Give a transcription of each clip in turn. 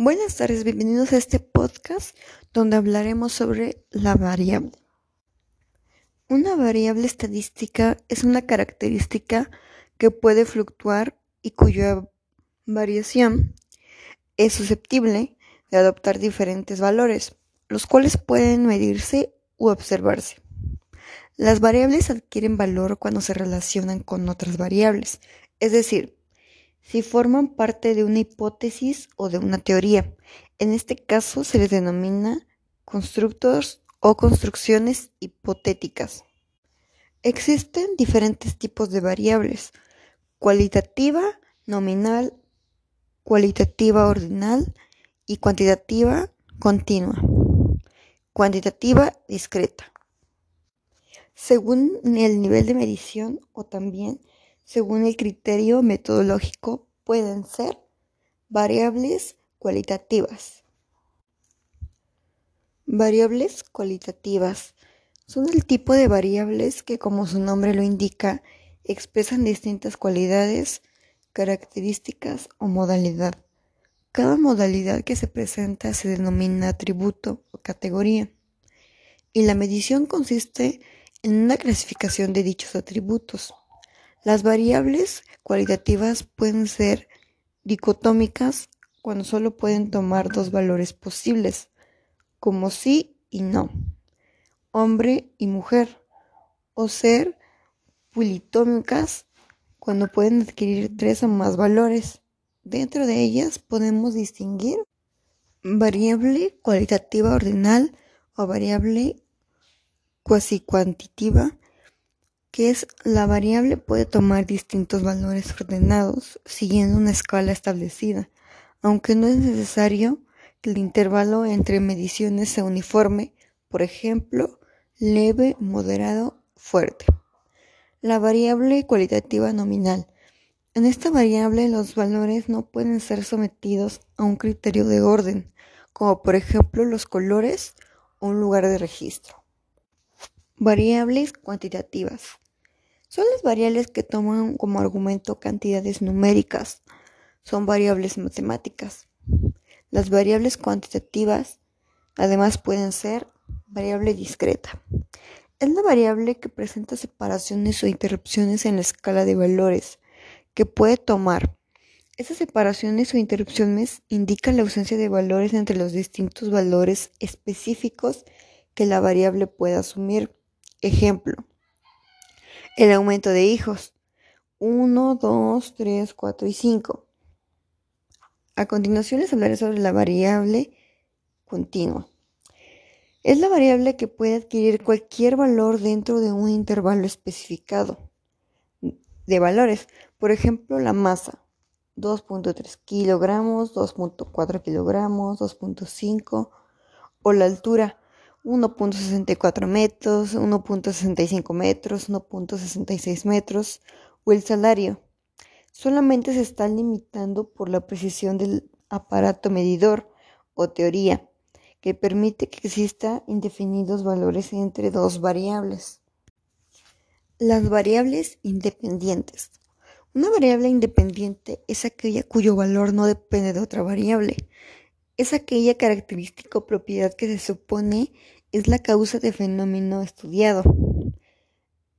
Buenas tardes, bienvenidos a este podcast donde hablaremos sobre la variable. Una variable estadística es una característica que puede fluctuar y cuya variación es susceptible de adoptar diferentes valores, los cuales pueden medirse u observarse. Las variables adquieren valor cuando se relacionan con otras variables, es decir, si forman parte de una hipótesis o de una teoría. En este caso se les denomina constructos o construcciones hipotéticas. Existen diferentes tipos de variables, cualitativa, nominal, cualitativa ordinal y cuantitativa continua, cuantitativa discreta. Según el nivel de medición o también según el criterio metodológico, pueden ser variables cualitativas. Variables cualitativas son el tipo de variables que, como su nombre lo indica, expresan distintas cualidades, características o modalidad. Cada modalidad que se presenta se denomina atributo o categoría, y la medición consiste en una clasificación de dichos atributos. Las variables cualitativas pueden ser dicotómicas cuando solo pueden tomar dos valores posibles, como sí y no, hombre y mujer, o ser politómicas cuando pueden adquirir tres o más valores. Dentro de ellas podemos distinguir variable cualitativa ordinal o variable cuasi cuantitativa que es la variable puede tomar distintos valores ordenados siguiendo una escala establecida, aunque no es necesario que el intervalo entre mediciones sea uniforme, por ejemplo, leve, moderado, fuerte. La variable cualitativa nominal. En esta variable los valores no pueden ser sometidos a un criterio de orden, como por ejemplo los colores o un lugar de registro. Variables cuantitativas. Son las variables que toman como argumento cantidades numéricas. Son variables matemáticas. Las variables cuantitativas además pueden ser variable discreta. Es la variable que presenta separaciones o interrupciones en la escala de valores que puede tomar. Esas separaciones o interrupciones indican la ausencia de valores entre los distintos valores específicos que la variable puede asumir. Ejemplo, el aumento de hijos. 1, 2, 3, 4 y 5. A continuación les hablaré sobre la variable continua. Es la variable que puede adquirir cualquier valor dentro de un intervalo especificado de valores. Por ejemplo, la masa. 2.3 kilogramos, 2.4 kilogramos, 2.5 o la altura 1.64 metros, 1.65 metros, 1.66 metros o el salario. Solamente se está limitando por la precisión del aparato medidor o teoría que permite que exista indefinidos valores entre dos variables. Las variables independientes. Una variable independiente es aquella cuyo valor no depende de otra variable. Es aquella característica o propiedad que se supone es la causa de fenómeno estudiado.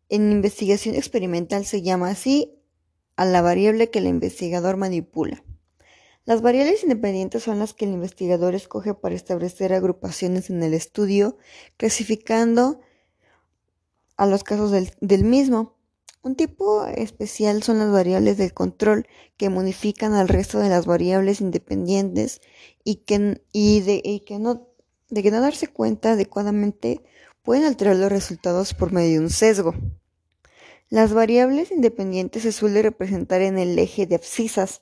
En investigación experimental se llama así a la variable que el investigador manipula. Las variables independientes son las que el investigador escoge para establecer agrupaciones en el estudio, clasificando a los casos del, mismo. Un tipo especial son las variables del control que modifican al resto de las variables independientes y que, y de, que no de que no darse cuenta adecuadamente pueden alterar los resultados por medio de un sesgo. Las variables independientes se suelen representar en el eje de abscisas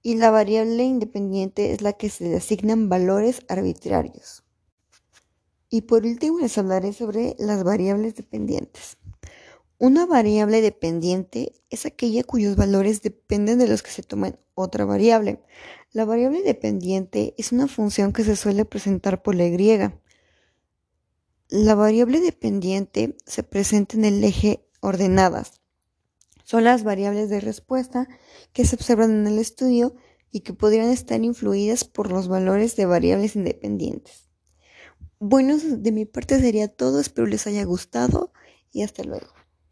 y la variable independiente es la que se le asignan valores arbitrarios. Y por último les hablaré sobre las variables dependientes. Una variable dependiente es aquella cuyos valores dependen de los que se toman otra variable. La variable dependiente es una función que se suele presentar por la y. La variable dependiente se presenta en el eje ordenadas. Son las variables de respuesta que se observan en el estudio y que podrían estar influidas por los valores de variables independientes. Bueno, de mi parte sería todo, espero les haya gustado y hasta luego.